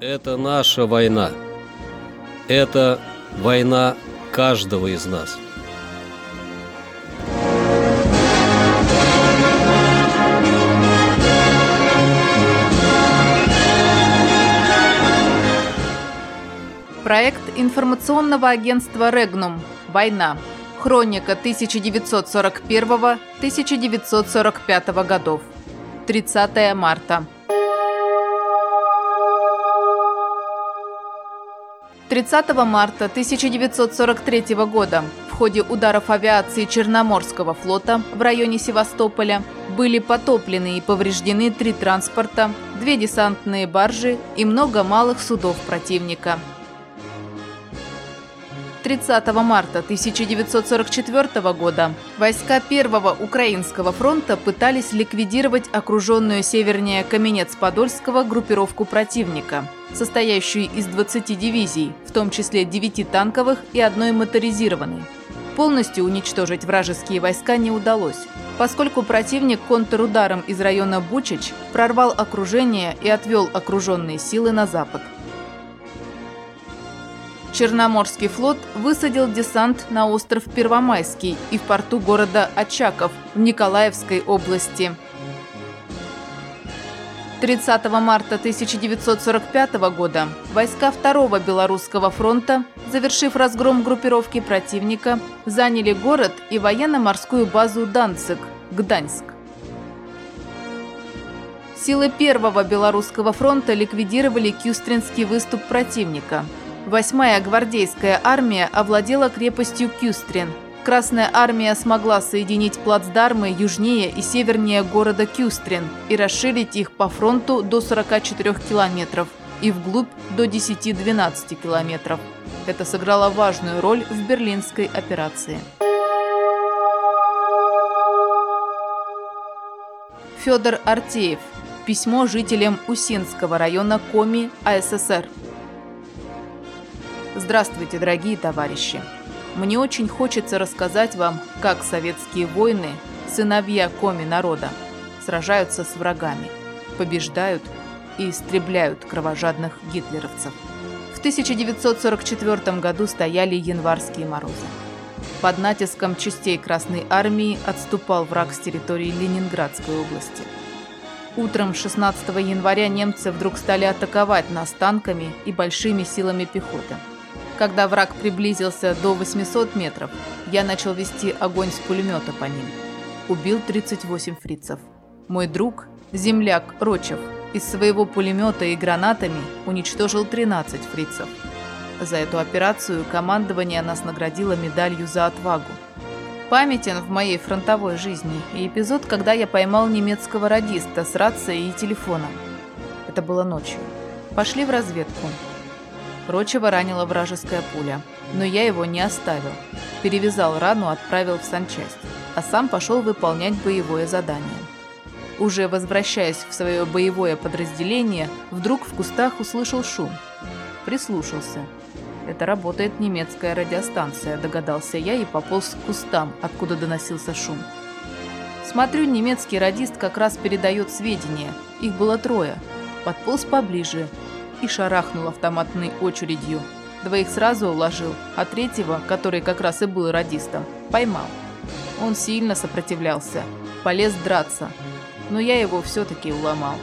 Это наша война. Это война каждого из нас. Проект информационного агентства «Регнум. Война. Хроника 1941-1945 годов. 30 марта. 30 марта 1943 года в ходе ударов авиации Черноморского флота в районе Севастополя были потоплены и повреждены три транспорта, две десантные баржи и много малых судов противника. 30 марта 1944 года войска Первого Украинского фронта пытались ликвидировать окруженную севернее Каменец-Подольского группировку противника, состоящую из 20 дивизий, в том числе 9 танковых и одной моторизированной. Полностью уничтожить вражеские войска не удалось, поскольку противник контрударом из района Бучич прорвал окружение и отвел окруженные силы на запад. Черноморский флот высадил десант на остров Первомайский и в порту города Очаков в Николаевской области. 30 марта 1945 года войска Второго Белорусского фронта, завершив разгром группировки противника, заняли город и военно-морскую базу Данцик, Гданьск. Силы Первого Белорусского фронта ликвидировали Кюстринский выступ противника – Восьмая гвардейская армия овладела крепостью Кюстрин. Красная армия смогла соединить плацдармы южнее и севернее города Кюстрин и расширить их по фронту до 44 километров и вглубь до 10-12 километров. Это сыграло важную роль в берлинской операции. Федор Артеев. Письмо жителям Усинского района Коми, АССР. Здравствуйте, дорогие товарищи! Мне очень хочется рассказать вам, как советские воины, сыновья коми народа, сражаются с врагами, побеждают и истребляют кровожадных гитлеровцев. В 1944 году стояли январские морозы. Под натиском частей Красной Армии отступал враг с территории Ленинградской области. Утром 16 января немцы вдруг стали атаковать нас танками и большими силами пехоты – когда враг приблизился до 800 метров, я начал вести огонь с пулемета по ним. Убил 38 фрицев. Мой друг, земляк Рочев, из своего пулемета и гранатами уничтожил 13 фрицев. За эту операцию командование нас наградило медалью за отвагу. Памятен в моей фронтовой жизни и эпизод, когда я поймал немецкого радиста с рацией и телефоном. Это было ночью. Пошли в разведку. Рочева ранила вражеская пуля, но я его не оставил. Перевязал рану, отправил в санчасть, а сам пошел выполнять боевое задание. Уже возвращаясь в свое боевое подразделение, вдруг в кустах услышал шум. Прислушался. Это работает немецкая радиостанция, догадался я и пополз к кустам, откуда доносился шум. Смотрю, немецкий радист как раз передает сведения. Их было трое. Подполз поближе и шарахнул автоматной очередью. Двоих сразу уложил, а третьего, который как раз и был радистом, поймал. Он сильно сопротивлялся, полез драться, но я его все-таки уломал.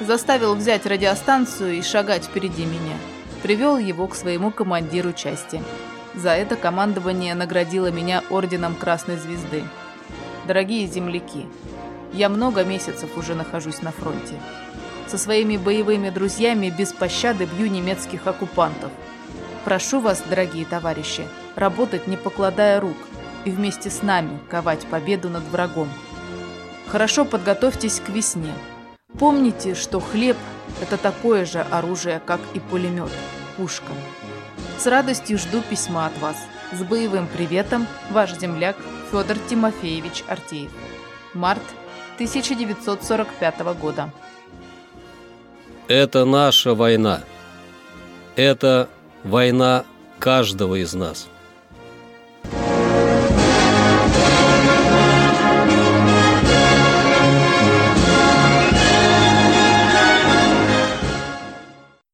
Заставил взять радиостанцию и шагать впереди меня. Привел его к своему командиру части. За это командование наградило меня орденом Красной Звезды. Дорогие земляки, я много месяцев уже нахожусь на фронте. Со своими боевыми друзьями без пощады бью немецких оккупантов. Прошу вас, дорогие товарищи, работать не покладая рук и вместе с нами ковать победу над врагом. Хорошо подготовьтесь к весне. Помните, что хлеб – это такое же оружие, как и пулемет, пушка. С радостью жду письма от вас. С боевым приветом, ваш земляк Федор Тимофеевич Артеев. Март 1945 года. Это наша война. Это война каждого из нас.